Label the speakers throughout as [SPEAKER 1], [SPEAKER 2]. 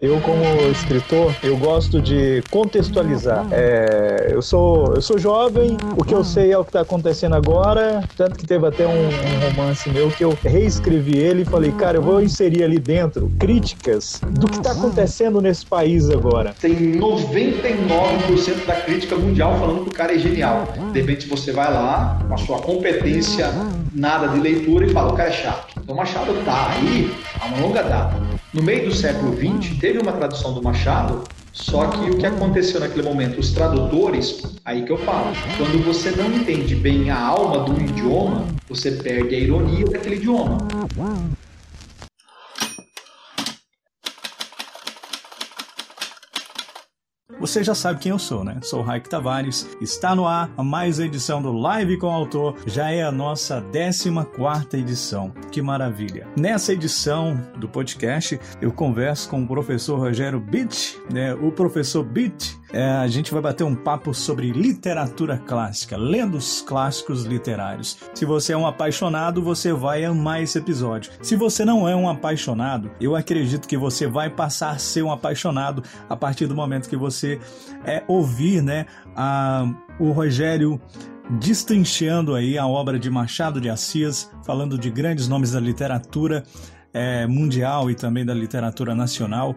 [SPEAKER 1] Eu, como escritor, eu gosto de contextualizar. É, eu, sou, eu sou jovem, o que eu sei é o que está acontecendo agora, tanto que teve até um, um, romance meu que eu reescrevi ele e falei, cara, eu vou inserir ali dentro críticas do que está acontecendo nesse país agora.
[SPEAKER 2] Tem 99% da crítica mundial falando que o cara é genial. De repente você vai lá, com a sua competência nada de leitura e fala, o cara é chato. Então Machado tá aí há uma longa data. No meio do século XX, teve uma tradução do Machado, só que o que aconteceu naquele momento? Os tradutores, aí que eu falo, quando você não entende bem a alma do idioma, você perde a ironia daquele idioma.
[SPEAKER 3] Você já sabe quem eu sou, né? Sou Raik Tavares. Está no ar a mais edição do Live com o Autor. Já é a nossa 14 edição. Que maravilha! Nessa edição do podcast, eu converso com o professor Rogério Bitt, né? O professor Bitt é, a gente vai bater um papo sobre literatura clássica, lendo os clássicos literários. Se você é um apaixonado, você vai amar esse episódio. Se você não é um apaixonado, eu acredito que você vai passar a ser um apaixonado a partir do momento que você é, ouvir né, a, o Rogério destrinchando aí a obra de Machado de Assis, falando de grandes nomes da literatura é, mundial e também da literatura nacional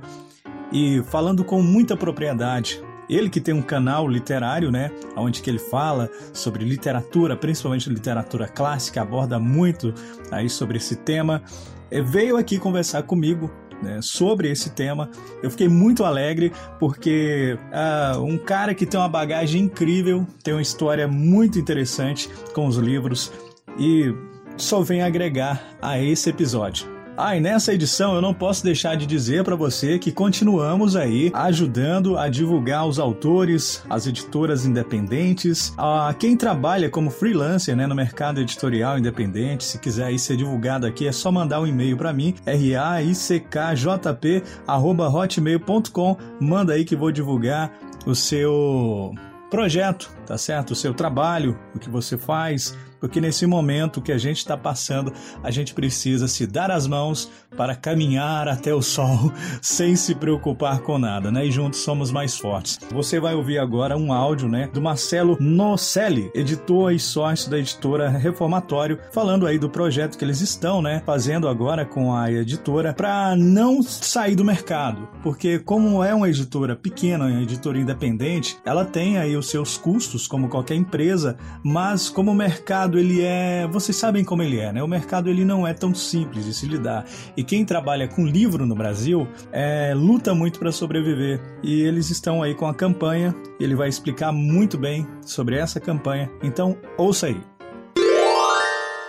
[SPEAKER 3] e falando com muita propriedade ele que tem um canal literário, né, onde que ele fala sobre literatura, principalmente literatura clássica, aborda muito aí sobre esse tema, é, veio aqui conversar comigo né, sobre esse tema. Eu fiquei muito alegre porque uh, um cara que tem uma bagagem incrível, tem uma história muito interessante com os livros e só vem agregar a esse episódio. Ah, e nessa edição eu não posso deixar de dizer para você que continuamos aí ajudando a divulgar os autores, as editoras independentes, a quem trabalha como freelancer né, no mercado editorial independente. Se quiser aí ser divulgado aqui, é só mandar um e-mail para mim, raickjp@hotmail.com. Manda aí que vou divulgar o seu projeto, tá certo? O seu trabalho, o que você faz, porque nesse momento que a gente está passando, a gente precisa se dar as mãos para caminhar até o sol sem se preocupar com nada, né? E juntos somos mais fortes. Você vai ouvir agora um áudio, né, do Marcelo Nocelli, editor e sócio da editora Reformatório, falando aí do projeto que eles estão, né, fazendo agora com a editora para não sair do mercado, porque como é uma editora pequena, uma editora independente, ela tem aí os seus custos como qualquer empresa, mas como o mercado mercado ele é, vocês sabem como ele é, né? O mercado ele não é tão simples de se lidar. E quem trabalha com livro no Brasil é, luta muito para sobreviver. E eles estão aí com a campanha. Ele vai explicar muito bem sobre essa campanha. Então ouça aí.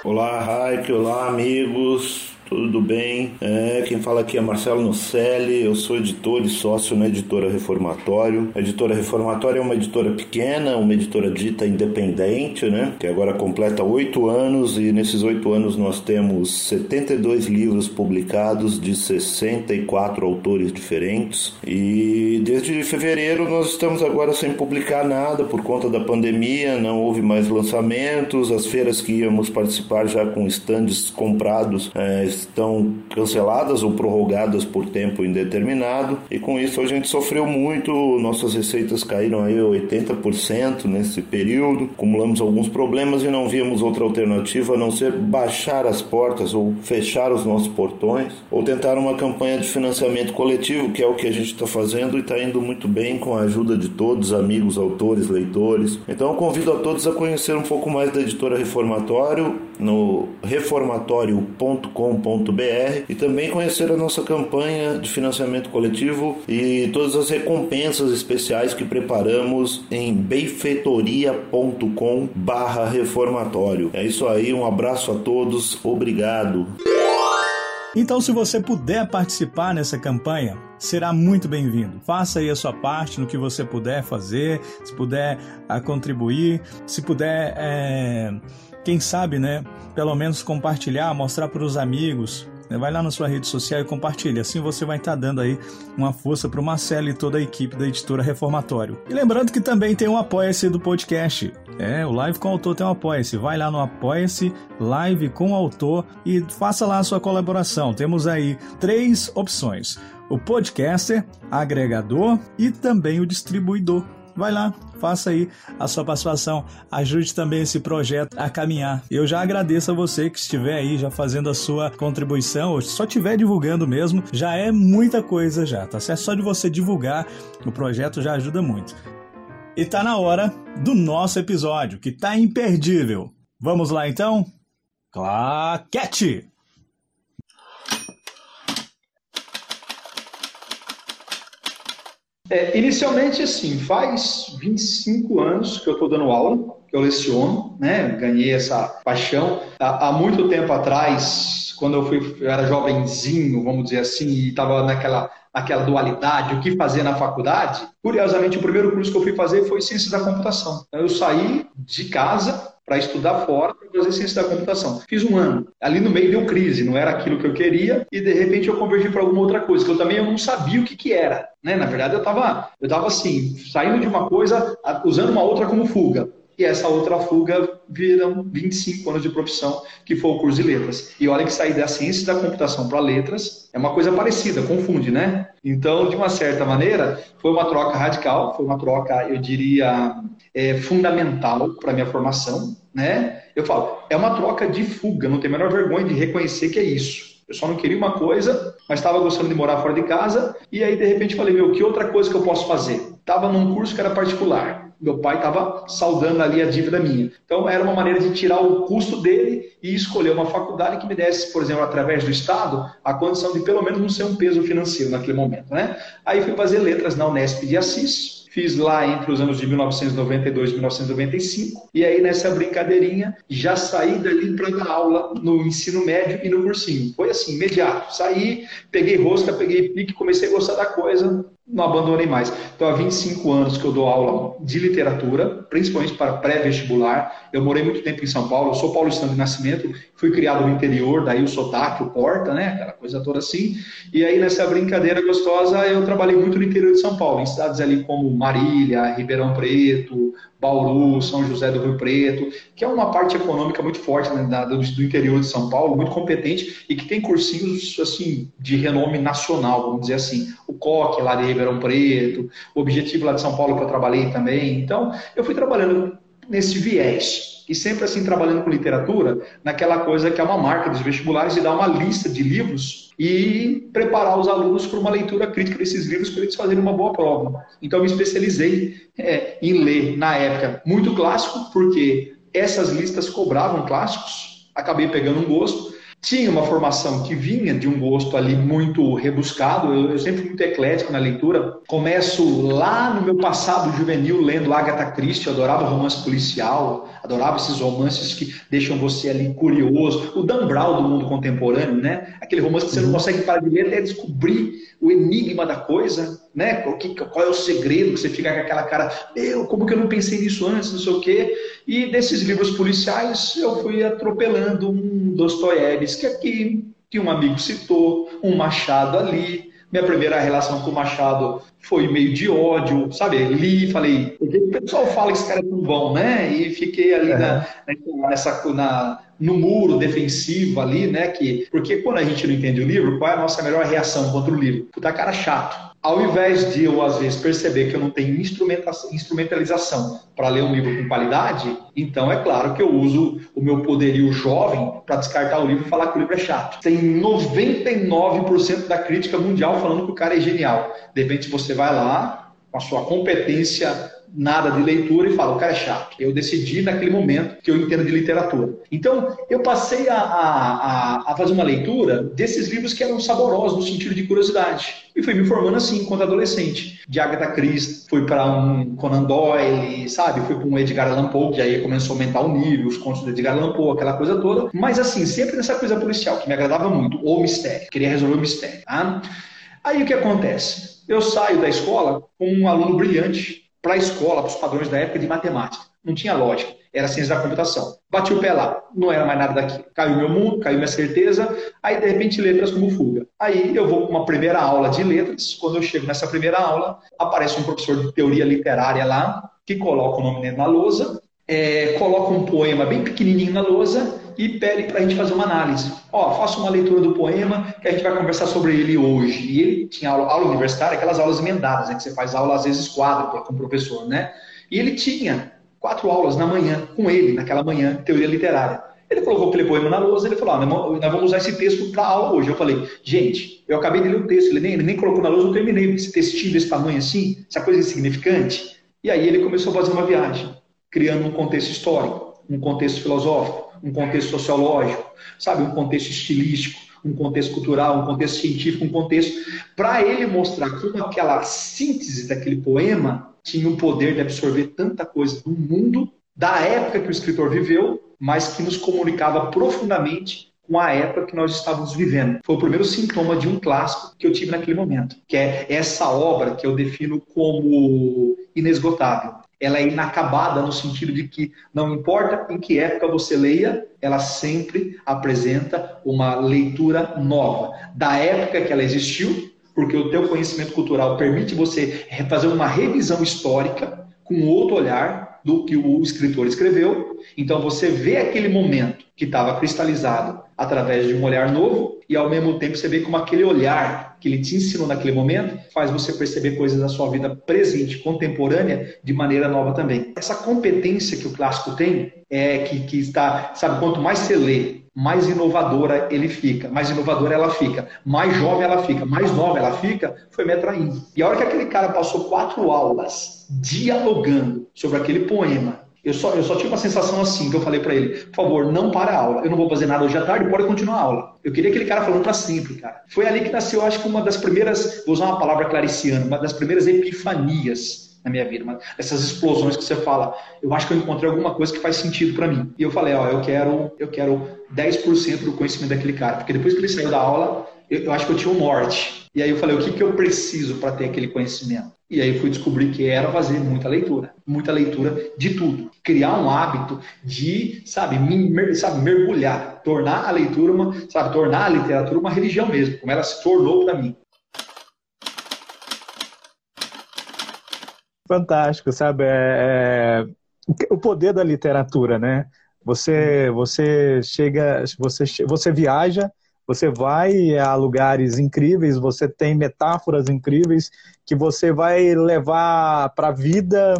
[SPEAKER 4] Olá, Raik, olá, amigos tudo bem? É, quem fala aqui é Marcelo Nocelli, eu sou editor e sócio na editora Reformatório. A editora Reformatório é uma editora pequena, uma editora dita independente, né? Que agora completa oito anos e nesses oito anos nós temos 72 livros publicados de 64 autores diferentes. E desde fevereiro nós estamos agora sem publicar nada por conta da pandemia, não houve mais lançamentos, as feiras que íamos participar já com estandes comprados é, estão canceladas ou prorrogadas por tempo indeterminado e com isso a gente sofreu muito, nossas receitas caíram aí 80% nesse período, acumulamos alguns problemas e não víamos outra alternativa a não ser baixar as portas ou fechar os nossos portões ou tentar uma campanha de financiamento coletivo, que é o que a gente está fazendo e está indo muito bem com a ajuda de todos, amigos, autores, leitores. Então eu convido a todos a conhecer um pouco mais da editora Reformatório no reformatório.com.br e também conhecer a nossa campanha de financiamento coletivo e todas as recompensas especiais que preparamos em benfeitoria.com barra reformatório. É isso aí, um abraço a todos, obrigado.
[SPEAKER 3] Então, se você puder participar nessa campanha, será muito bem-vindo. Faça aí a sua parte no que você puder fazer, se puder ah, contribuir, se puder, é, quem sabe, né, pelo menos compartilhar, mostrar para os amigos,
[SPEAKER 5] Né? Vai lá na sua rede social e compartilha. Assim você vai estar tá dando aí uma força para o Marcelo e toda a equipe da editora Reformatório. E lembrando que também tem um apoia-se do podcast. É, o Live com o Autor tem um apoia-se. Vai lá no apoia-se, Live com o Autor e faça lá a sua colaboração. Temos aí três opções: o podcaster, agregador e também o distribuidor. Vai lá, faça aí a sua participação, ajude também esse projeto a caminhar. Eu já agradeço a você que estiver aí já fazendo a sua contribuição, ou só estiver divulgando mesmo, já é muita coisa já, tá certo? Só de você divulgar o projeto já ajuda muito. E tá na hora do nosso episódio, que tá imperdível. Vamos lá então? Claquete!
[SPEAKER 2] É, inicialmente, assim, faz 25 anos que eu estou dando aula, que eu leciono, né? Ganhei essa paixão. Há, há muito tempo atrás, quando eu, fui, eu era jovenzinho, vamos dizer assim, e estava naquela aquela dualidade, o que fazer na faculdade, curiosamente, o primeiro curso que eu fui fazer foi Ciências da Computação. Eu saí de casa para estudar fora, para fazer ciência da computação. Fiz um ano. Ali no meio deu crise, não era aquilo que eu queria, e de repente eu convergi para alguma outra coisa, que eu também eu não sabia o que, que era. Né? Na verdade, eu estava eu tava assim, saindo de uma coisa, usando uma outra como fuga e essa outra fuga viram 25 anos de profissão, que foi o curso de letras. E olha que sair da ciência da computação para letras é uma coisa parecida, confunde, né? Então, de uma certa maneira, foi uma troca radical, foi uma troca, eu diria, é, fundamental para minha formação, né? Eu falo, é uma troca de fuga, não tenho a menor vergonha de reconhecer que é isso. Eu só não queria uma coisa, mas estava gostando de morar fora de casa, e aí de repente falei, meu, que outra coisa que eu posso fazer? Estava num curso que era particular meu pai estava saudando ali a dívida minha. Então, era uma maneira de tirar o custo dele e escolher uma faculdade que me desse, por exemplo, através do Estado, a condição de pelo menos não ser um peso financeiro naquele momento. Né? Aí fui fazer letras na Unesp de Assis, Fiz lá entre os anos de 1992 e 1995. E aí, nessa brincadeirinha, já saí dali para dar aula no ensino médio e no cursinho. Foi assim, imediato. Saí, peguei rosca, peguei pique, comecei a gostar da coisa, não abandonei mais. Então, há 25 anos que eu dou aula de literatura, principalmente para pré-vestibular. Eu morei muito tempo em São Paulo, eu sou paulistano de nascimento, fui criado no interior, daí o sotaque, o porta, né? Aquela coisa toda assim. E aí, nessa brincadeira gostosa, eu trabalhei muito no interior de São Paulo, em cidades ali como Marília, Ribeirão Preto, Bauru, São José do Rio Preto, que é uma parte econômica muito forte né, da, do, do, interior de São Paulo, muito competente e que tem cursinhos assim de renome nacional, vamos dizer assim. O COC lá de Ribeirão Preto, o Objetivo lá de São Paulo que eu trabalhei também. Então, eu fui trabalhando nesse viés e sempre assim trabalhando com literatura, naquela coisa que é uma marca dos vestibulares de dar uma lista de livros e preparar os alunos para uma leitura crítica desses livros para eles fazerem uma boa prova. Então eu me especializei é, em ler na época muito clássico, porque essas listas cobravam clássicos, acabei pegando um gosto tinha uma formação que vinha de um gosto ali muito rebuscado. Eu, eu, sempre fui muito eclético na leitura. Começo lá no meu passado juvenil lendo Agatha Christie, eu adorava romance policial, adorava esses romances que deixam você ali curioso. O Dan Brown do mundo contemporâneo, né? Aquele romance que você não uhum. consegue parar de ler até descobrir o enigma da coisa, né? Qual, é o segredo que você fica com aquela cara, meu, como que eu não pensei nisso antes, não sei o quê. E desses livros policiais eu fui atropelando um Dostoiévski aqui, que um amigo citou, um Machado ali. Minha primeira relação com o Machado foi meio de ódio, sabe? Li e falei, o pessoal fala que esse cara é tão bom, né? E fiquei ali na, nessa, na, no muro defensivo ali, né? Que, porque quando a gente não entende o livro, qual é a nossa melhor reação contra o livro? Puta cara chato ao invés de eu, às vezes, perceber que eu não tenho instrumentalização para ler um livro com qualidade, então é claro que eu uso o meu poderio jovem para descartar o livro e falar que o livro é chato. Tem 99% da crítica mundial falando que o cara é genial. De repente você vai lá, com a sua competência nada de leitura e fala, o cara é chato. Eu decidi naquele momento que eu entendo de literatura. Então, eu passei a, a, a fazer uma leitura desses livros que eram saborosos no sentido de curiosidade. E fui me formando assim, enquanto adolescente. De Agatha Christie, fui para um Conan Doyle, sabe? Fui para um Edgar Allan Poe, que aí começou a aumentar o nível, os contos do Edgar Allan Poe, aquela coisa toda. Mas assim, sempre nessa coisa policial, que me agradava muito, ou mistério. Queria resolver o mistério, tá? Aí o que acontece? Eu saio da escola com um aluno brilhante, para a escola, para os padrões da época de matemática. não tinha lógica. Era ciência da computação. Bati o pé lá, não era mais nada daquilo. Caiu meu mundo, caiu minha certeza, aí de repente letras como fuga. Aí eu vou para uma primeira aula de letras, quando eu chego nessa primeira aula, aparece um professor de teoria literária lá, que coloca o nome dele na lousa, é, coloca um poema bem pequenininho na lousa e pede para a gente fazer uma análise. Ó, faça uma leitura do poema que a gente vai conversar sobre ele hoje. E ele tinha aula, aula universitária, aquelas aulas emendadas, né, que você faz aula às vezes quadro com o professor, né? E ele tinha quatro aulas na manhã com ele, naquela manhã, teoria literária. Ele colocou aquele poema na lousa, ele falou, ah, nós vamos usar esse texto para aula hoje. Eu falei, gente, eu acabei de ler o texto, ele nem, ele nem colocou na lousa, eu terminei esse textinho desse tamanho assim, essa coisa insignificante. E aí ele começou a fazer uma viagem, criando um contexto histórico, um contexto filosófico, um contexto sociológico, sabe, um contexto estilístico, um contexto cultural, um contexto científico, um contexto para ele mostrar como aquela síntese daquele poema tinha o poder de absorver tanta coisa do mundo, da época que o escritor viveu, mas que nos comunicava profundamente com a época que nós estávamos vivendo. Foi o primeiro sintoma de um clássico que eu tive naquele momento, que é essa obra que eu defino como inesgotável. Ela é inacabada no sentido de que não importa em que época você leia, ela sempre apresenta uma leitura nova. Da época que ela existiu, porque o teu conhecimento cultural permite você fazer uma revisão histórica com outro olhar do que o escritor escreveu. Então você vê aquele momento que estava cristalizado através de um olhar novo e ao mesmo tempo você vê como aquele olhar que ele te ensinou naquele momento faz você perceber coisas da sua vida presente, contemporânea, de maneira nova também. Essa competência que o clássico tem é que, que está, sabe, quanto mais você lê, mais inovadora ele fica, mais inovadora ela fica, mais jovem ela fica, mais nova ela fica, foi me atraindo. E a hora que aquele cara passou quatro aulas dialogando sobre aquele poema, eu só, eu só tive uma sensação assim, que eu falei para ele, por favor, não para a aula, eu não vou fazer nada hoje à tarde, pode continuar a aula. Eu queria aquele cara falando para sempre, cara. Foi ali que nasceu, acho que uma das primeiras, vou usar uma palavra clariciana, uma das primeiras epifanias na minha vida, essas explosões que você fala, eu acho que eu encontrei alguma coisa que faz sentido para mim. E eu falei, ó, eu quero, eu quero 10% do conhecimento daquele cara, porque depois que ele saiu da aula, eu, eu acho que eu tinha um norte. E aí eu falei, o que, que eu preciso para ter aquele conhecimento? E aí fui descobrir que era fazer muita leitura, muita leitura de tudo, criar um hábito de, sabe, mer, sabe mergulhar, tornar a leitura uma, sabe, tornar a literatura uma religião mesmo, como ela se tornou para mim.
[SPEAKER 3] fantástico, sabe? É, é, o poder da literatura, né? Você, você chega, você, você viaja, você vai a lugares incríveis, você tem metáforas incríveis que você vai levar para a vida,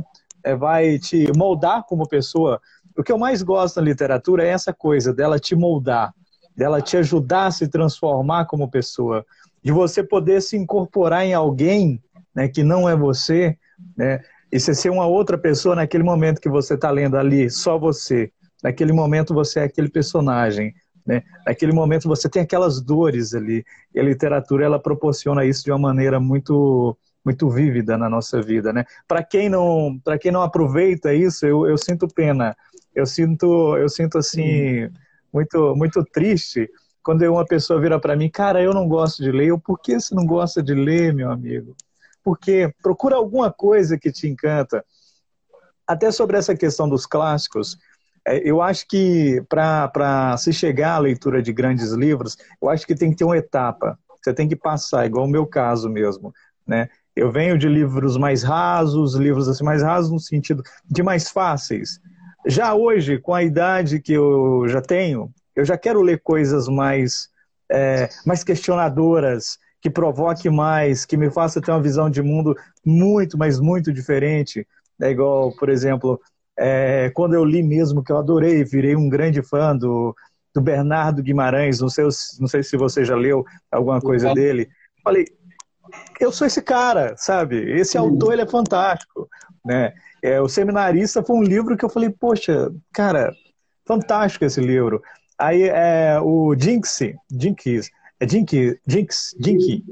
[SPEAKER 3] é, vai te moldar como pessoa. O que eu mais gosto na literatura é essa coisa dela te moldar, dela te ajudar a se transformar como pessoa, de você poder se incorporar em alguém né, que não é você, né? E você ser uma outra pessoa naquele momento que você está lendo ali, só você. Naquele momento você é aquele personagem. Né? Naquele momento você tem aquelas dores ali. E a literatura ela proporciona isso de uma maneira muito muito vívida na nossa vida, né? Para quem não para quem não aproveita isso, eu, eu sinto pena. Eu sinto eu sinto assim muito muito triste quando uma pessoa vira para mim, cara, eu não gosto de ler. Eu, por que você não gosta de ler, meu amigo? porque procura alguma coisa que te encanta. Até sobre essa questão dos clássicos, eu acho que para se chegar à leitura de grandes livros, eu acho que tem que ter uma etapa. Você tem que passar, igual o meu caso mesmo, né? Eu venho de livros mais rasos, livros assim mais rasos no sentido de mais fáceis. Já hoje, com a idade que eu já tenho, eu já quero ler coisas mais, é, mais questionadoras, que provoque mais, que me faça ter uma visão de mundo muito, mas muito diferente. É igual, por exemplo, é, quando eu li mesmo, que eu adorei, virei um grande fã do, do Bernardo Guimarães, não sei, não sei se você já leu alguma coisa uhum. dele. Falei, eu sou esse cara, sabe? Esse uhum. autor ele é fantástico, né? É, o Seminarista foi um livro que eu falei, poxa, cara, fantástico esse livro. Aí é, o Jinx, Jinx é Dinkins, Jinx, Jinky.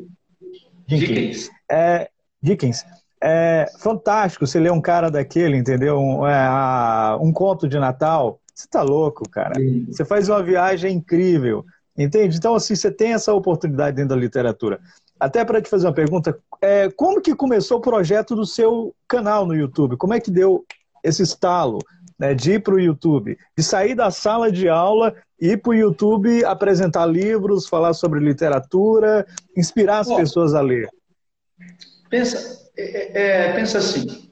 [SPEAKER 3] Dickens. É, Dickens. É fantástico você ler um cara daquele, entendeu? Um, é, um conto de Natal. Você tá louco, cara. Você faz uma viagem incrível, entende? Então, assim, você tem essa oportunidade dentro da literatura. Até para te fazer uma pergunta, é, como que começou o projeto do seu canal no YouTube? Como é que deu esse estalo né, de ir para o YouTube, de sair da sala de aula ir para o YouTube apresentar livros, falar sobre literatura, inspirar as Bom, pessoas a ler?
[SPEAKER 2] Pensa, é, é, é, pensa assim,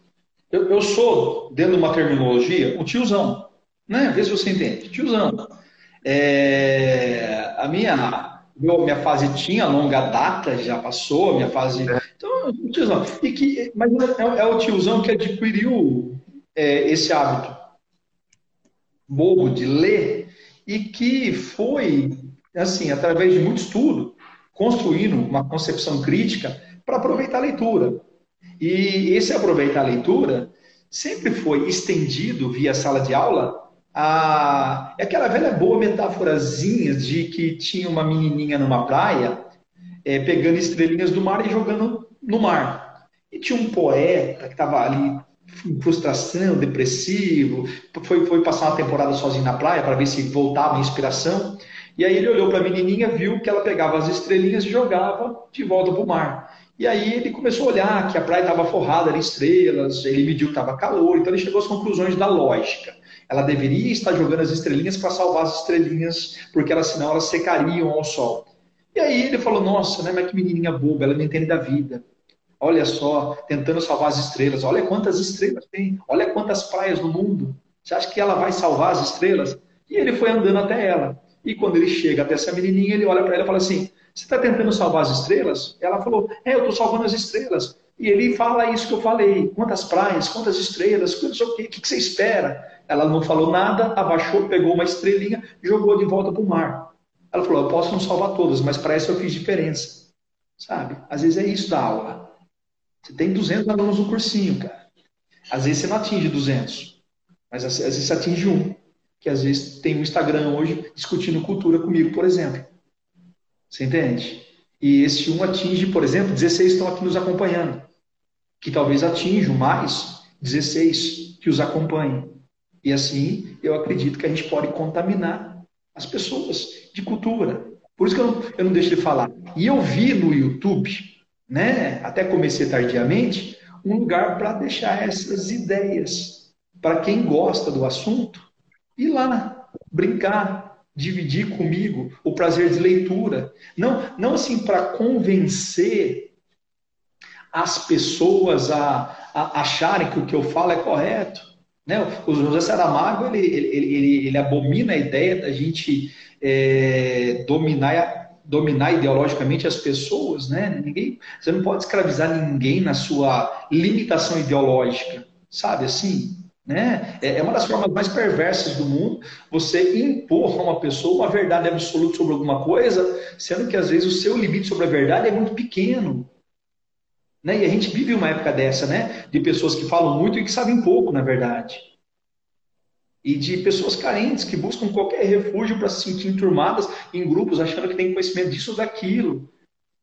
[SPEAKER 2] eu, eu, sou, dentro de uma terminologia, um tiozão, né? Vê se você entende, tiozão. É, a minha, minha fase tinha longa data, já passou, a minha fase... É. Então, tiozão. E que, mas é, é o tiozão que adquiriu esse hábito bobo de ler e que foi, assim, através de muito estudo, construindo uma concepção crítica para aproveitar a leitura. E esse aproveitar a leitura sempre foi estendido via sala de aula a é aquela velha boa metáforazinha de que tinha uma menininha numa praia é, pegando estrelinhas do mar e jogando no mar. E tinha um poeta que estava ali frustração, depressivo, foi, foi passar uma temporada sozinho na praia para ver se voltava a inspiração. E aí ele olhou para a menininha, viu que ela pegava as estrelinhas e jogava de volta para o mar. E aí ele começou a olhar que a praia estava forrada de estrelas, ele mediu que estava calor, então ele chegou às conclusões da lógica. Ela deveria estar jogando as estrelinhas para salvar as estrelinhas, porque elas, senão elas secariam ao sol. E aí ele falou, nossa, né, mas que menininha boba, ela não entende da vida. Olha só, tentando salvar as estrelas. Olha quantas estrelas tem. Olha quantas praias no mundo. Você acha que ela vai salvar as estrelas? E ele foi andando até ela. E quando ele chega até essa menininha, ele olha para ela e fala assim: Você está tentando salvar as estrelas? Ela falou: É, eu estou salvando as estrelas. E ele fala isso que eu falei: quantas praias, quantas estrelas, quantos, o que, o que você espera? Ela não falou nada, abaixou, pegou uma estrelinha, jogou de volta para o mar. Ela falou: Eu posso não salvar todas, mas para essa eu fiz diferença. Sabe? Às vezes é isso da aula. Você tem 200 alunos no cursinho, cara. Às vezes você não atinge 200, mas às vezes você atinge um. Que às vezes tem um Instagram hoje discutindo cultura comigo, por exemplo. Você entende? E esse um atinge, por exemplo, 16 estão aqui nos acompanhando. Que talvez atinjam mais 16 que os acompanhem. E assim, eu acredito que a gente pode contaminar as pessoas de cultura. Por isso que eu não, eu não deixo de falar. E eu vi no YouTube né? Até comecei tardiamente, um lugar para deixar essas ideias para quem gosta do assunto ir lá brincar, dividir comigo o prazer de leitura, não não assim para convencer as pessoas a, a, acharem que o que eu falo é correto. Né? O José Saramago ele, ele, ele, ele abomina a ideia da gente é, dominar dominar ideologicamente as pessoas, né? Ninguém, você não pode escravizar ninguém na sua limitação ideológica, sabe assim? Né? É, é uma das formas mais perversas do mundo você impor a uma pessoa uma verdade absoluta sobre alguma coisa, sendo que às vezes o seu limite sobre a verdade é muito pequeno. Né? E a gente vive uma época dessa, né? De pessoas que falam muito e que sabem pouco, na verdade e de pessoas carentes que buscam qualquer refúgio para se sentir enturmadas em grupos, achando que tem conhecimento disso ou daquilo.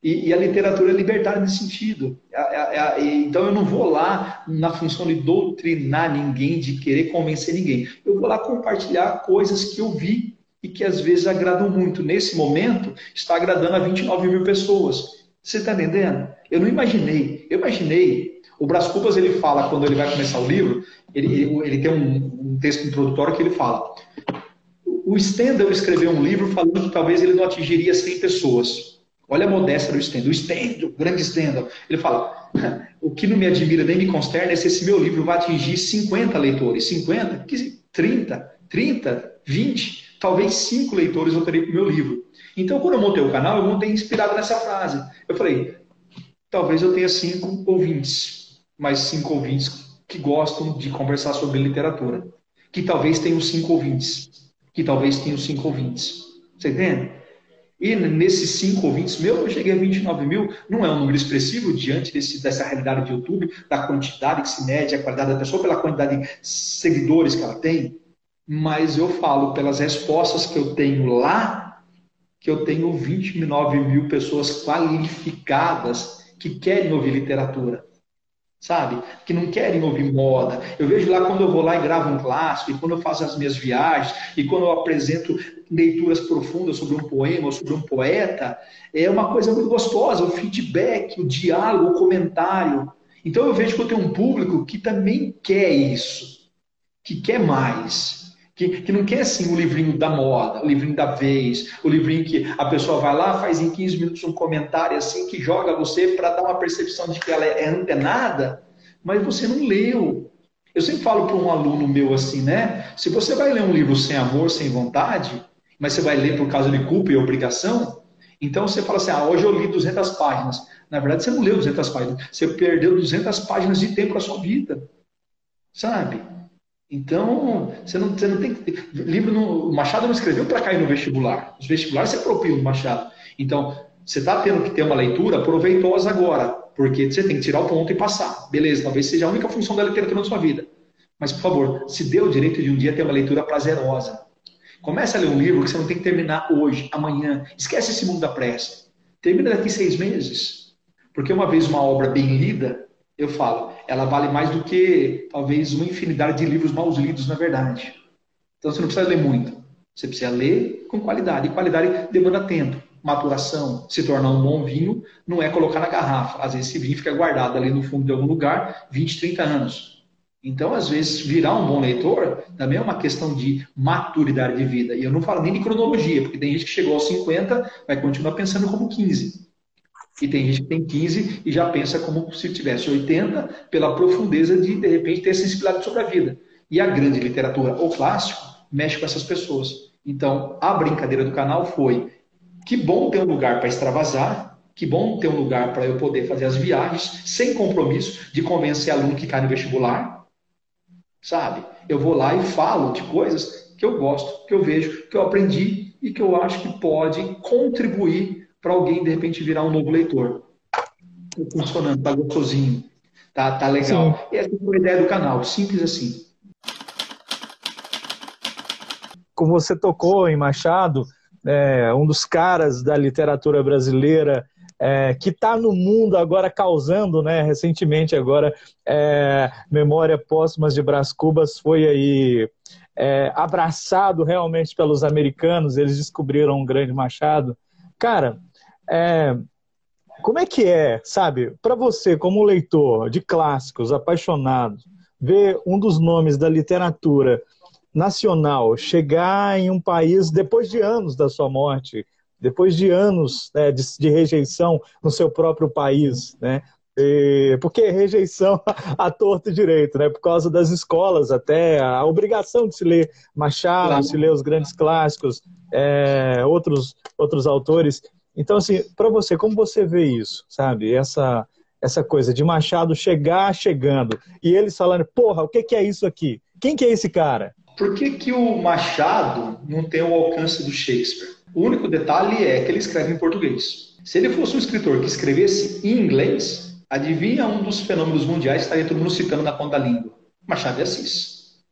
[SPEAKER 2] E, e a literatura é libertária nesse sentido. É, é, é, então eu não vou lá na função de doutrinar ninguém, de querer convencer ninguém. Eu vou lá compartilhar coisas que eu vi e que às vezes agradam muito. Nesse momento, está agradando a 29 mil pessoas. Você está entendendo? Eu não imaginei. Eu imaginei. O Brás Cubas ele fala quando ele vai começar o livro, ele, ele, tem um, um texto introdutório que ele fala. O Stendhal escreveu um livro falando que talvez ele não atingiria 100 pessoas. Olha a modéstia do Stendhal. O Stendhal, o grande Stendhal, ele fala: o que não me admira nem me consterna é se esse meu livro vai atingir 50 leitores. 50? 30? 30? 20? Talvez 5 leitores eu terei com o meu livro. Então, quando eu montei o canal, eu montei inspirado nessa frase. Eu falei: talvez eu tenha 5 ouvintes, mas 5 ouvintes que gostam de conversar sobre literatura que talvez tenham cinco ouvintes, que talvez tenham cinco ouvintes. Você entende? E nesses cinco ouvintes meu, eu cheguei a 29 mil. Não é um número expressivo diante desse, dessa realidade de YouTube, da quantidade que se mede, a qualidade da pessoa, pela quantidade de seguidores que ela tem. Mas eu falo pelas respostas que eu tenho lá, que eu tenho 29 mil pessoas qualificadas que querem ouvir literatura sabe? Que não querem ouvir moda. Eu vejo lá quando eu vou lá e gravo um clássico, e quando eu faço as minhas viagens, e quando eu apresento leituras profundas sobre um poema ou sobre um poeta, é uma coisa muito gostosa, o feedback, o diálogo, o comentário. Então eu vejo que eu tenho um público que também quer isso. que quer mais, que, que não quer assim o livrinho da moda, o livrinho da vez, o livrinho que a pessoa vai lá, faz em 15 minutos um comentário assim que joga você para dar uma percepção de que ela é antenada, mas você não leu. Eu sempre falo para um aluno meu assim, né? Se você vai ler um livro sem amor, sem vontade, mas você vai ler por causa de culpa e obrigação, então você fala assim: ah, hoje eu li 200 páginas. Na verdade, você não leu 200 páginas, você perdeu 200 páginas de tempo da sua vida. Sabe? Então, você não, você não tem que. Livro no, Machado não escreveu para cair no vestibular. Os vestibulares se apropriam do Machado. Então, você está tendo que ter uma leitura proveitosa agora, porque você tem que tirar o ponto e passar. Beleza, talvez seja a única função da literatura na sua vida. Mas, por favor, se dê o direito de um dia ter uma leitura prazerosa. Comece a ler um livro que você não tem que terminar hoje, amanhã. Esquece esse mundo da pressa. Termina daqui seis meses. Porque uma vez uma obra bem lida, eu falo, ela vale mais do que talvez uma infinidade de livros mal lidos, na verdade. Então você não precisa ler muito. Você precisa ler com qualidade. E qualidade demanda tempo, maturação. Se tornar um bom vinho não é colocar na garrafa. Às vezes esse vinho fica guardado ali no fundo de algum lugar 20, 30 anos. Então, às vezes, virar um bom leitor também é uma questão de maturidade de vida. E eu não falo nem de cronologia, porque tem gente que chegou aos 50, vai continuar pensando como 15. E tem gente que tem 15 e já pensa como se tivesse 80, pela profundeza de, de repente, ter sensibilidade sobre a vida. E a grande literatura, ou clássico, mexe com essas pessoas. Então, a brincadeira do canal foi: que bom ter um lugar para extravasar, que bom ter um lugar para eu poder fazer as viagens sem compromisso de convencer aluno que cai no vestibular, sabe? Eu vou lá e falo de coisas que eu gosto, que eu vejo, que eu aprendi e que eu acho que pode contribuir para alguém de repente virar um novo leitor. Tá funcionando, tá gostosinho, tá, tá legal. Sim. E essa foi a ideia do canal, simples assim.
[SPEAKER 3] Como você tocou em Machado, é, um dos caras da literatura brasileira é, que está no mundo agora causando, né? Recentemente agora, é, Memória Póstumas de Brás Cubas foi aí é, abraçado realmente pelos americanos, eles descobriram um grande Machado. Cara, é, como é que é, sabe, para você, como leitor de clássicos, apaixonado, ver um dos nomes da literatura nacional chegar em um país depois de anos da sua morte, depois de anos né, de, de, rejeição no seu próprio país, né? E, porque rejeição a torto e direito, né? Por causa das escolas, até a obrigação de se ler Machado, claro. se ler os grandes clássicos, é, outros, outros autores. Então, assim, para você, como você vê isso, sabe? Essa, essa coisa de Machado chegar chegando e eles falando, porra, o que, que é isso aqui? Quem que é esse cara?
[SPEAKER 2] Por que, que o Machado não tem o alcance do Shakespeare? O único detalhe é que ele escreve em português. Se ele fosse um escritor que escrevesse em inglês, adivinha um dos fenômenos mundiais que estaria todo mundo citando na ponta da língua? Machado de Assis.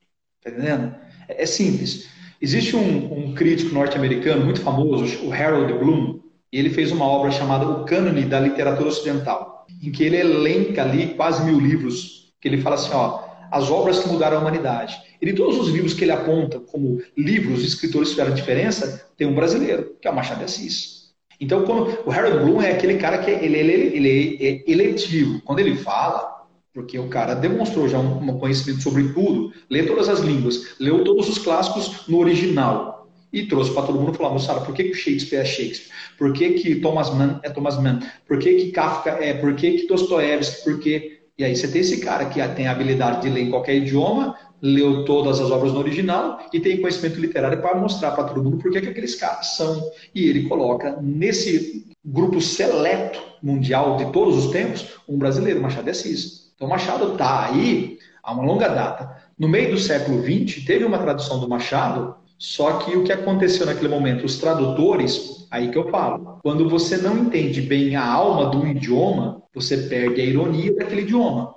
[SPEAKER 2] Tá entendendo? É, é simples. Existe um, um crítico norte-americano muito famoso, o Harold Bloom, e ele fez uma obra chamada O Cânone da Literatura Ocidental, em que ele elenca ali quase mil livros, que ele fala assim, ó, as obras que mudaram a humanidade. E de todos os livros que ele aponta como livros escritores que fizeram diferença, tem um brasileiro, que é o Machado de Assis. Então, quando, o Harold Bloom é aquele cara que ele, ele, ele é eletivo. Quando ele fala, porque o cara demonstrou já um, um conhecimento sobre tudo, lê todas as línguas, leu todos os clássicos no original, e trouxe para todo mundo falar, moçada, por que, que Shakespeare é Shakespeare? Por que, que Thomas Mann é Thomas Mann? Por que, que Kafka é? Por que, que Dostoiévski? Por que... E aí você tem esse cara que tem a habilidade de ler em qualquer idioma, leu todas as obras no original e tem conhecimento literário para mostrar para todo mundo por que, que aqueles caras são. E ele coloca nesse grupo seleto mundial de todos os tempos um brasileiro, Machado de Assis. Então Machado está aí há uma longa data. No meio do século XX, teve uma tradução do Machado só que o que aconteceu naquele momento, os tradutores, aí que eu falo, quando você não entende bem a alma do idioma, você perde a ironia daquele idioma.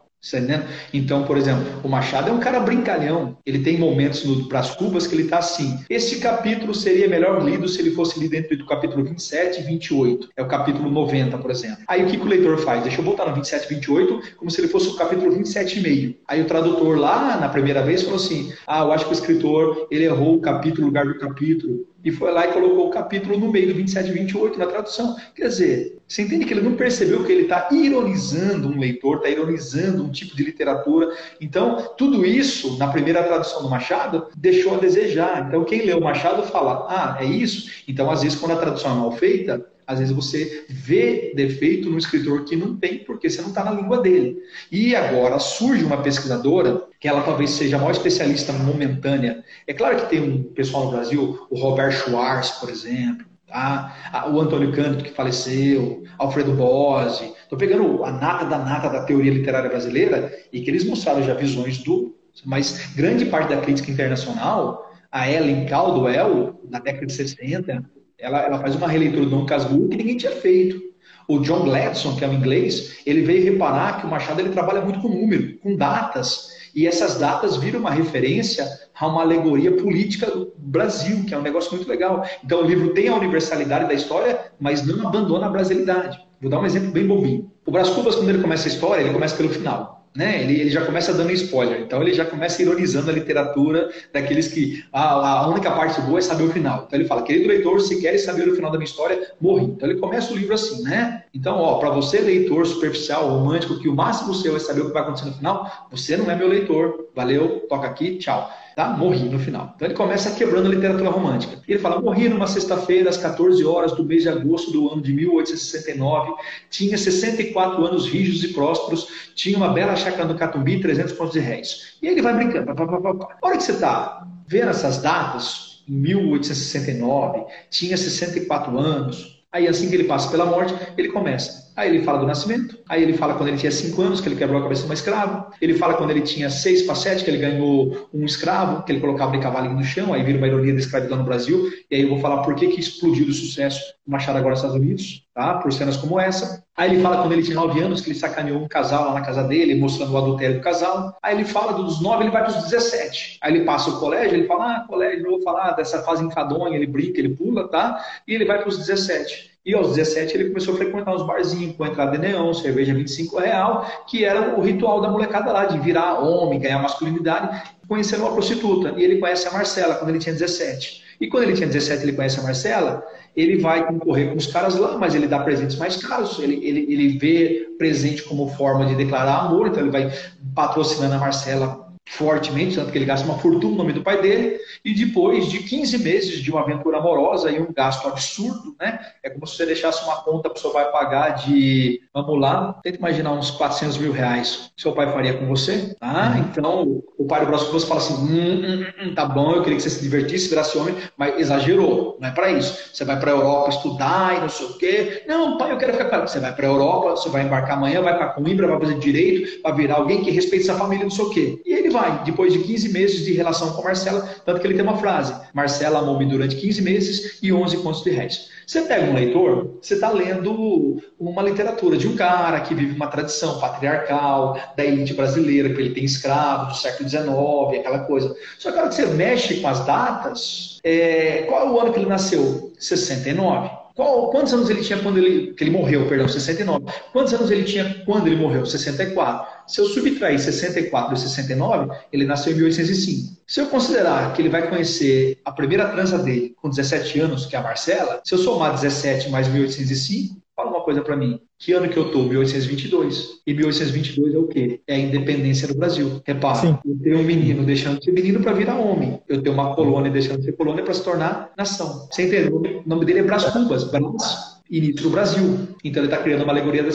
[SPEAKER 2] Então, por exemplo, o Machado é um cara brincalhão. Ele tem momentos no Pras Cubas que ele está assim. Este capítulo seria melhor lido se ele fosse lido dentro do capítulo 27 e 28. É o capítulo 90, por exemplo. Aí o que, que o leitor faz? Deixa eu botar no 27 e 28 como se ele fosse o capítulo 27 e meio. Aí o tradutor lá, na primeira vez, falou assim: Ah, eu acho que o escritor ele errou o capítulo, o lugar do capítulo. E foi lá e colocou o capítulo no meio do 27 e 28 na tradução. Quer dizer, você entende que ele não percebeu que ele está ironizando um leitor, está ironizando um tipo de literatura. Então, tudo isso, na primeira tradução do Machado, deixou a desejar. Então, quem lê o Machado fala, ah, é isso? Então, às vezes, quando a tradução é mal feita, às vezes você vê defeito no escritor que não tem, porque você não está na língua dele. E agora surge uma pesquisadora, que ela talvez seja a maior especialista momentânea. É claro que tem um pessoal no Brasil, o Robert Schwartz, por exemplo, tá? o Antônio Cândido, que faleceu, Alfredo Bose. Estou pegando a nata da nata da teoria literária brasileira e que eles mostraram já visões do. Mas grande parte da crítica internacional, a Ellen Caldwell, na década de 60, ela, ela faz uma releitura do Dom Casmurro que ninguém tinha feito. O John Gladson, que é um inglês, ele veio reparar que o Machado ele trabalha muito com número, com datas. E essas datas viram uma referência a uma alegoria política do Brasil, que é um negócio muito legal. Então o livro tem a universalidade da história, mas não abandona a brasilidade. Vou dar um exemplo bem bobinho. O Brás Cubas, quando ele começa a história, ele começa pelo final né? Ele, ele já começa dando spoiler, então ele já começa ironizando a literatura daqueles que a, a única parte boa é saber o final. Então ele fala, querido leitor, se queres saber o final da minha história, morri. Então ele começa o livro assim, né? Então, ó, para você leitor superficial, romântico, que o máximo seu é saber o que vai acontecer no final, você não é meu leitor. Valeu, toca aqui, tchau tá? Morri no final. Então ele começa quebrando a literatura romântica. Ele fala: morri numa sexta-feira, às 14 horas do mês de agosto do ano de 1869, tinha 64 anos rígidos e prósperos, tinha uma bela chácara no Catumbi, 300 pontos de réis. E ele vai brincando. Pá, pá, pá, A hora que você está vendo essas datas, em 1869, tinha 64 anos, aí assim que ele passa pela morte, ele começa. Aí ele fala do nascimento, aí ele fala quando ele tinha 5 anos, que ele quebrou a cabeça de uma escrava, ele fala quando ele tinha 6 para 7, que ele ganhou um escravo, que ele colocava de cavalinho no chão, aí vira uma ironia da escravidão no Brasil, e aí eu vou falar por que, que explodiu do sucesso o Machado agora nos Estados Unidos, tá? por cenas como essa. Aí ele fala quando ele tinha 9 anos, que ele sacaneou um casal lá na casa dele, mostrando o adultério do casal. Aí ele fala dos 9, ele vai para os 17. Aí ele passa o colégio, ele fala, ah, colégio, não vou falar dessa fase enfadonha, ele brinca, ele pula, tá? E ele vai para os 17. E aos 17 ele começou a frequentar uns barzinhos com entrada de neon, cerveja 25 real, que era o ritual da molecada lá, de virar homem, ganhar masculinidade, conhecendo uma prostituta. E ele conhece a Marcela quando ele tinha 17. E quando ele tinha 17 ele conhece a Marcela, ele vai concorrer com os caras lá, mas ele dá presentes mais caros, ele, ele, ele vê presente como forma de declarar amor, então ele vai patrocinando a Marcela fortemente, tanto que ele gasta uma fortuna no nome do pai dele, e depois de 15 meses de uma aventura amorosa e um gasto absurdo, né? É como se você deixasse uma conta, a pessoa vai pagar de, vamos lá, tenta imaginar uns 400 mil reais, seu pai faria com você, tá? Uhum. Então, o pai do braço você fala assim, hum, hum, hum, hum, tá bom, eu queria que você se divertisse, virasse homem, mas exagerou, não é para isso. Você vai para a Europa estudar e não sei o quê. Não, pai, eu quero ficar com Você vai para a Europa, você vai embarcar amanhã, vai para Coimbra, vai fazer direito, vai virar alguém que respeite sua família, não sei o quê. E ele vai, depois de 15 meses de relação com Marcela, tanto que ele tem uma frase: Marcela amou-me durante 15 meses e 11 contos de réis. Você pega um leitor, você está lendo uma literatura de um cara que vive uma tradição patriarcal, da elite brasileira, que ele tem escravo do século XIX, aquela coisa. Só que a hora que você mexe com as datas, é... qual é o ano que ele nasceu? 69. Qual, quantos anos ele tinha quando ele, que ele morreu, perdão, 69? Quantos anos ele tinha quando ele morreu? 64. Se eu subtrair 64 de 69, ele nasceu em 1805. Se eu considerar que ele vai conhecer a primeira transa dele com 17 anos, que é a Marcela, se eu somar 17 mais 1805, fala uma coisa para mim. Que ano que eu tô? 1822. E 1822 é o quê? É a independência do Brasil. Repara, Sim. eu tenho um menino deixando de ser menino para virar homem. Eu tenho uma colônia deixando de ser colônia para se tornar nação. Você entendeu? O nome dele é Brás Cubas. Brás início do Brasil. Então ele está criando uma alegoria da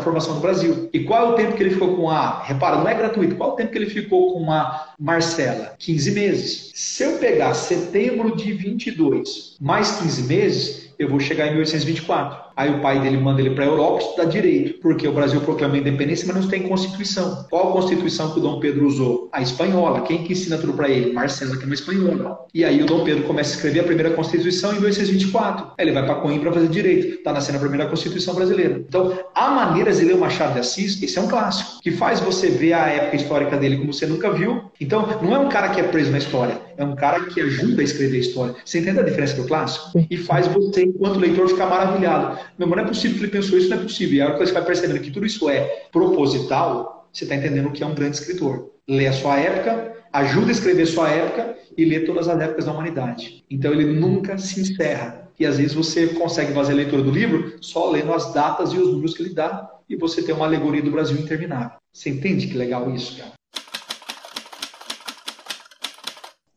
[SPEAKER 2] formação do Brasil. E qual é o tempo que ele ficou com a. Repara, não é gratuito. Qual é o tempo que ele ficou com a Marcela? 15 meses. Se eu pegar setembro de 22 mais 15 meses, eu vou chegar em 1824. Aí o pai dele manda ele para a Europa estudar direito, porque o Brasil proclama independência, mas não tem constituição. Qual a constituição que o Dom Pedro usou? A espanhola. Quem que ensina tudo para ele? Marcela, que é uma espanhola. E aí o Dom Pedro começa a escrever a primeira constituição em 1824. Aí ele vai para Coimbra fazer direito. Está nascendo a primeira constituição brasileira. Então, há maneiras de ler o Machado de Assis, esse é um clássico, que faz você ver a época histórica dele como você nunca viu. Então, não é um cara que é preso na história, é um cara que ajuda a escrever a história. Você entende a diferença do clássico? E faz você, enquanto leitor, ficar maravilhado. Meu, não é possível que ele pensou isso, não é possível. E a hora que você vai percebendo que tudo isso é proposital, você está entendendo que é um grande escritor. Lê a sua época, ajuda a escrever sua época e ler todas as épocas da humanidade. Então ele nunca se encerra. E às vezes você consegue fazer a leitura do livro só lendo as datas e os números que ele dá e você tem uma alegoria do Brasil interminável. Você entende que legal isso, cara?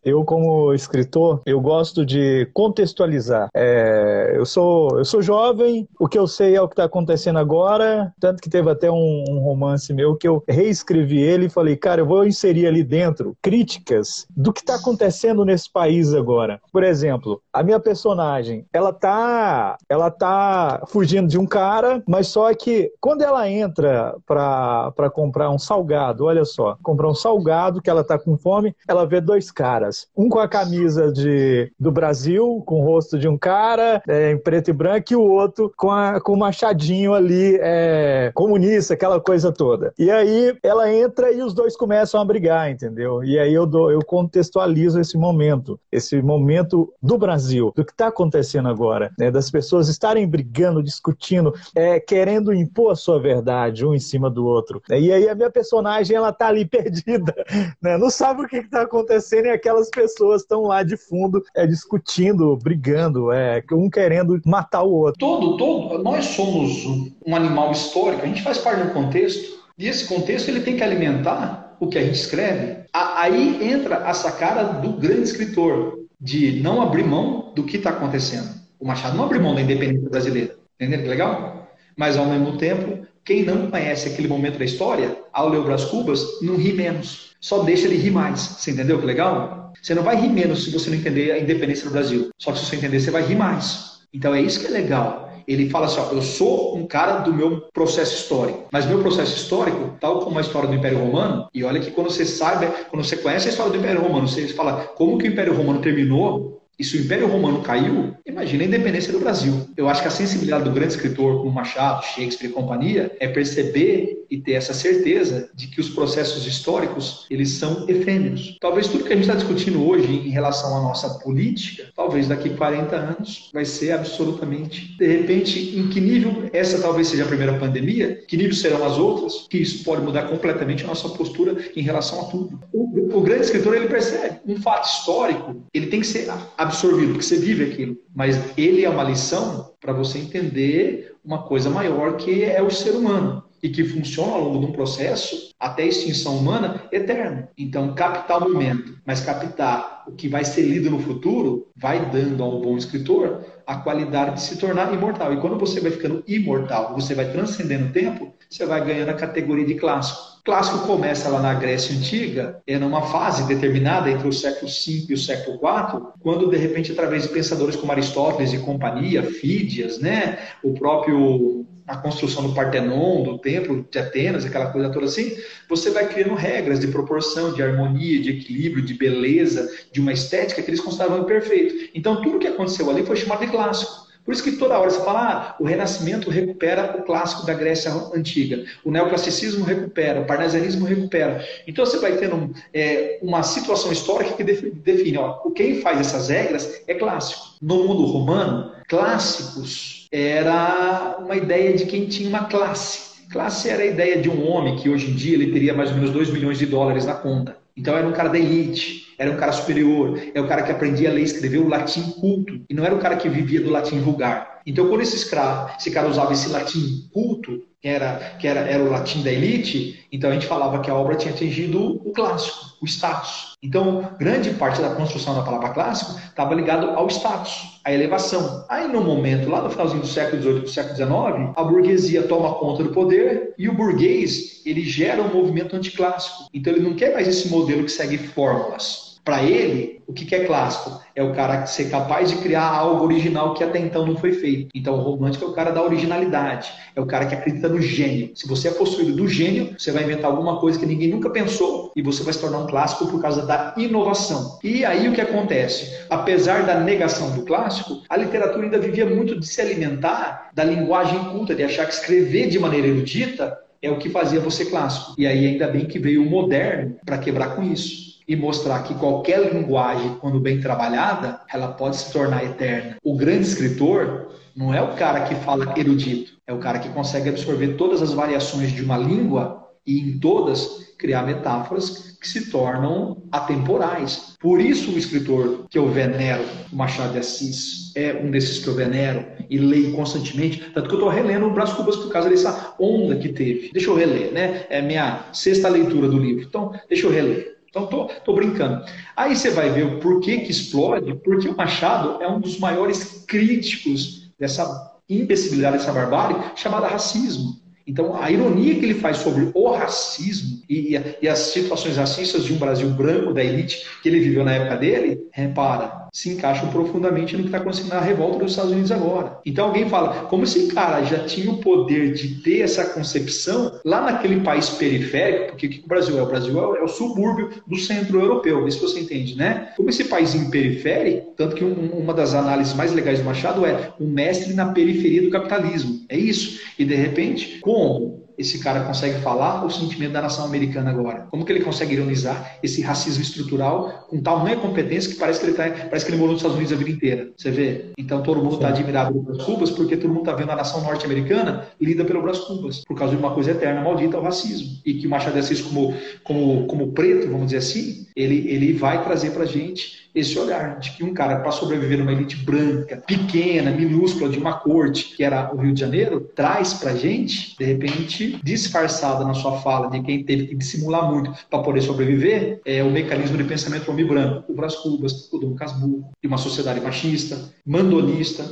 [SPEAKER 3] Eu, como escritor, eu gosto de contextualizar. É, eu, sou, eu sou jovem, o que eu sei é o que está acontecendo agora, tanto que teve até um, um, romance meu que eu reescrevi ele e falei, cara, eu vou inserir ali dentro críticas do que está acontecendo nesse país agora. Por exemplo, a minha personagem, ela tá, ela tá fugindo de um cara, mas só que quando ela entra para comprar um salgado, olha só, comprar um salgado que ela tá com fome, ela vê dois caras um com a camisa de, do Brasil, com o rosto de um cara, é, em preto e branco, e o outro com, a, com o machadinho ali, é, comunista, aquela coisa toda. E aí ela entra e os dois começam a brigar, entendeu? E aí eu, dou, eu contextualizo esse momento, esse momento do Brasil, do que está acontecendo agora, né? das pessoas estarem brigando, discutindo, é, querendo impor a sua verdade um em cima do outro. E aí a minha personagem, ela tá ali perdida, né? não sabe o que está acontecendo e aquelas as pessoas estão lá de fundo é, discutindo, brigando, é, um querendo matar o outro.
[SPEAKER 2] Todo, todo, nós somos um animal histórico, a gente faz parte um contexto, e esse contexto ele tem que alimentar o que a gente escreve. Aí entra a sacada do grande escritor, de não abrir mão do que está acontecendo. O Machado não abriu mão da independência brasileira. Entendeu que legal? Mas ao mesmo tempo, quem não conhece aquele momento da história, ao ler o Brás Cubas, não ri menos. Só deixa ele rir mais. Você entendeu que legal? Você não vai rir menos se você não entender a independência do Brasil. Só que se você entender, você vai rir mais. Então é isso que é legal. Ele fala assim: ó, eu sou um cara do meu processo histórico, mas meu processo histórico, tal como a história do Império Romano, e olha que quando você sabe, quando você conhece a história do Império Romano, você fala como que o Império Romano terminou, e se o Império Romano caiu, imagina a independência do Brasil. Eu acho que a sensibilidade do grande escritor como Machado, Shakespeare e companhia é perceber e ter essa certeza de que os processos históricos eles são efêmeros. Talvez tudo que a gente está discutindo hoje em relação à nossa política, talvez daqui 40 anos vai ser absolutamente. De repente, em que nível essa talvez seja a primeira pandemia? Que nível serão as outras? Que isso pode mudar completamente a nossa postura em relação a tudo. O, o grande escritor ele percebe um fato histórico, ele tem que ser absorvido, porque você vive aquilo. Mas ele é uma lição para você entender uma coisa maior que é o ser humano e que funciona ao longo de um processo até a extinção humana eterno. Então, captar o momento, mas captar o que vai ser lido no futuro, vai dando ao bom escritor a qualidade de se tornar imortal. E quando você vai ficando imortal, você vai transcendendo o tempo, você vai ganhando a categoria de clássico. clássico começa lá na Grécia Antiga, é numa fase determinada entre o século V e o século IV, quando de repente, através de pensadores como Aristóteles e companhia, Fídias, né, o próprio a construção do Partenon, do templo de Atenas, aquela coisa toda assim, você vai criando regras de proporção, de harmonia, de equilíbrio, de beleza, de uma estética que eles consideravam perfeito. Então, tudo que aconteceu ali foi chamado de clássico. Por isso que toda hora você fala, ah, o Renascimento recupera o clássico da Grécia Antiga, o neoclassicismo recupera, o parnasianismo recupera. Então você vai tendo é, uma situação histórica que define, ó, quem faz essas regras é clássico. No mundo romano, clássicos era uma ideia de quem tinha uma classe. Classe era a ideia de um homem que hoje em dia ele teria mais ou menos 2 milhões de dólares na conta. Então era um cara da elite, era um cara superior, é o cara que aprendia a ler e escrever o latim culto, e não era o cara que vivia do latim vulgar. Então quando esse, escravo, esse cara usava esse latim culto, que era, que era, era o latim da elite, então a gente falava que a obra tinha atingido o clássico, o status. Então, grande parte da construção da palavra clássico estava ligado ao status, à elevação. Aí, no momento, lá no finalzinho do século XVIII do século XIX, a burguesia toma conta do poder e o burguês ele gera um movimento anticlássico. Então, ele não quer mais esse modelo que segue fórmulas. Para ele, o que é clássico? É o cara ser capaz de criar algo original que até então não foi feito. Então, o romântico é o cara da originalidade, é o cara que acredita no gênio. Se você é possuído do gênio, você vai inventar alguma coisa que ninguém nunca pensou e você vai se tornar um clássico por causa da inovação. E aí o que acontece? Apesar da negação do clássico, a literatura ainda vivia muito de se alimentar da linguagem culta, de achar que escrever de maneira erudita é o que fazia você clássico. E aí ainda bem que veio o moderno para quebrar com isso e mostrar que qualquer linguagem, quando bem trabalhada, ela pode se tornar eterna. O grande escritor não é o cara que fala erudito, é o cara que consegue absorver todas as variações de uma língua e em todas criar metáforas que se tornam atemporais. Por isso o escritor que eu venero, o Machado de Assis, é um desses que eu venero e leio constantemente, tanto que eu estou relendo o Brás Cubas por causa dessa onda que teve. Deixa eu reler, né? É minha sexta leitura do livro. Então, deixa eu reler. Então, tô, tô brincando. Aí você vai ver o porquê que explode, porque o Machado é um dos maiores críticos dessa imbecilidade, dessa barbárie, chamada racismo. Então, a ironia que ele faz sobre o racismo e, e, as situações racistas de um Brasil branco, da elite, que ele viveu na época dele, repara, se encaixam profundamente no que está acontecendo na revolta dos Estados Unidos agora. Então alguém fala, como esse cara já tinha o poder de ter essa concepção lá naquele país periférico, porque o que o Brasil é? O Brasil é o subúrbio do centro europeu, se você entende, né? Como esse país periférico, tanto que um, uma das análises mais legais do Machado é um mestre na periferia do capitalismo. É isso. E de repente, como esse cara consegue falar o sentimento da nação americana agora? Como que ele consegue ironizar esse racismo estrutural com tal tamanha competência que parece que ele tá, parece que ele morou nos Estados Unidos a vida inteira? Você vê? Então todo mundo está admirado pelos Cubas porque todo mundo está vendo a nação norte-americana lida pelo Brás Cubas por causa de uma coisa eterna maldita, o racismo. E que o Machado de Assis, como, como, como preto, vamos dizer assim, ele, ele vai trazer para gente esse olhar de que um cara, para sobreviver numa elite branca, pequena, minúscula, de uma corte, que era o Rio de Janeiro, traz para gente, de repente, disfarçada na sua fala de quem teve que dissimular muito para poder sobreviver, é o mecanismo de pensamento homem branco, o Brás Cubas, o Dom Casmurro, de uma sociedade machista, mandolista,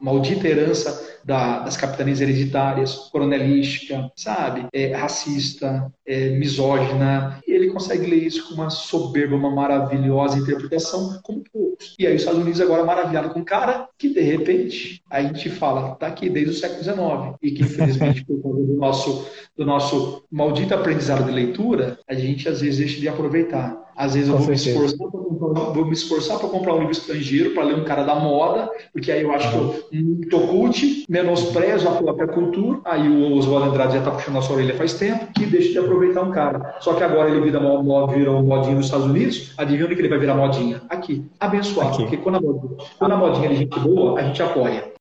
[SPEAKER 2] maldita herança da, das capitanias hereditárias, coronelística, sabe? É, racista, é, misógina. E ele consegue ler isso com uma soberba, uma maravilhosa interpretação, como poucos. E aí os Estados Unidos agora maravilhado com um cara que, de repente, a gente fala, tá aqui desde o século XIX. E que, infelizmente, por causa do nosso, do nosso maldito aprendizado de leitura, a gente às vezes deixa de aproveitar. Às vezes eu vou me, esforçar vou me esforçar para comprar um livro estrangeiro, para ler um cara da moda, porque aí eu acho que eu tô cult, menosprezo a própria cultura, aí o Oswaldo Andrade já está puxando a sua orelha faz tempo, que deixa de aproveitar um cara. Só que agora ele vira, vira um modinho nos Estados Unidos, adivinha onde que ele vai virar modinha? Aqui. Abençoado, Aqui. porque quando a, modinha, quando a modinha é de gente boa, a gente apoia.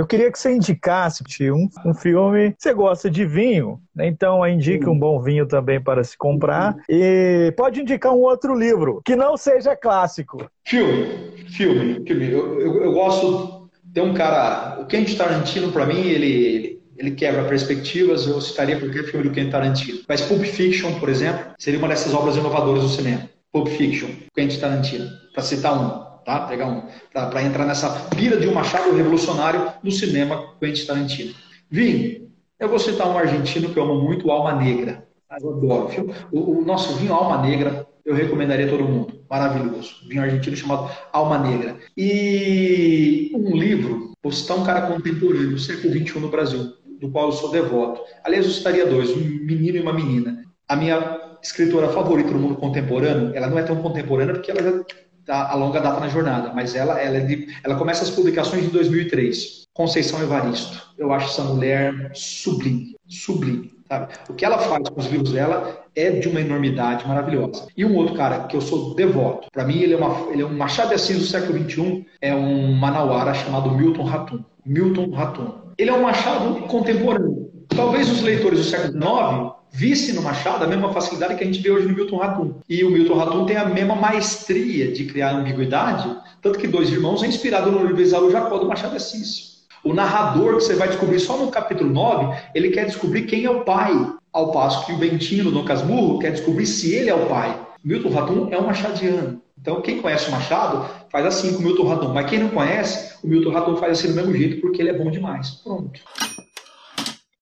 [SPEAKER 3] Eu queria que você indicasse um, um filme. Você gosta de vinho, né? então indique um bom vinho também para se comprar. E pode indicar um outro livro que não seja clássico.
[SPEAKER 2] Filme, filme, filme. Eu, eu, eu gosto. Tem um cara. O Quentin Tarantino, para mim, ele, ele ele quebra perspectivas, eu citaria qualquer filme do Quentin Tarantino. Mas Pulp Fiction, por exemplo, seria uma dessas obras inovadoras do cinema. Pulp Fiction, Quentin Tarantino, para citar um tá? Pegar um para entrar nessa pira de um machado revolucionário no cinema Quentin Tarantino. Vinho, eu vou citar um argentino que eu amo muito, Alma Negra. Eu adoro. O, o nosso vinho Alma Negra eu recomendaria a todo mundo. Maravilhoso. Vinho argentino chamado Alma Negra. E um livro, vou citar um cara contemporâneo, do século XXI no Brasil, do qual eu sou devoto. Aliás, eu citaria dois, um menino e uma menina. A minha escritora favorita no mundo contemporâneo, ela não é tão contemporânea porque ela já a longa data na jornada, mas ela, ela, é de, ela começa as publicações em 2003. Conceição Evaristo. Eu acho essa mulher sublime, sublime. Sabe? O que ela faz com os livros dela é de uma enormidade maravilhosa. E um outro cara que eu sou devoto, para mim ele é, uma, ele é um Machado de Assis do século XXI, é um manauara chamado Milton Ratum. Milton Ratum. Ele é um Machado contemporâneo. Talvez os leitores do século XIX visse no Machado a mesma facilidade que a gente vê hoje no Milton Ratum. E o Milton Ratum tem a mesma maestria de criar ambiguidade, tanto que Dois Irmãos é inspirado no livro Exaú Jacó do Machado de Assis. O narrador, que você vai descobrir só no capítulo 9, ele quer descobrir quem é o pai, ao passo que o Bentinho do Casmurro quer descobrir se ele é o pai. Milton Ratum é um machadiano. Então, quem conhece o Machado faz assim com o Milton Ratum. Mas quem não conhece, o Milton Ratum faz assim do mesmo jeito porque ele é bom demais. Pronto.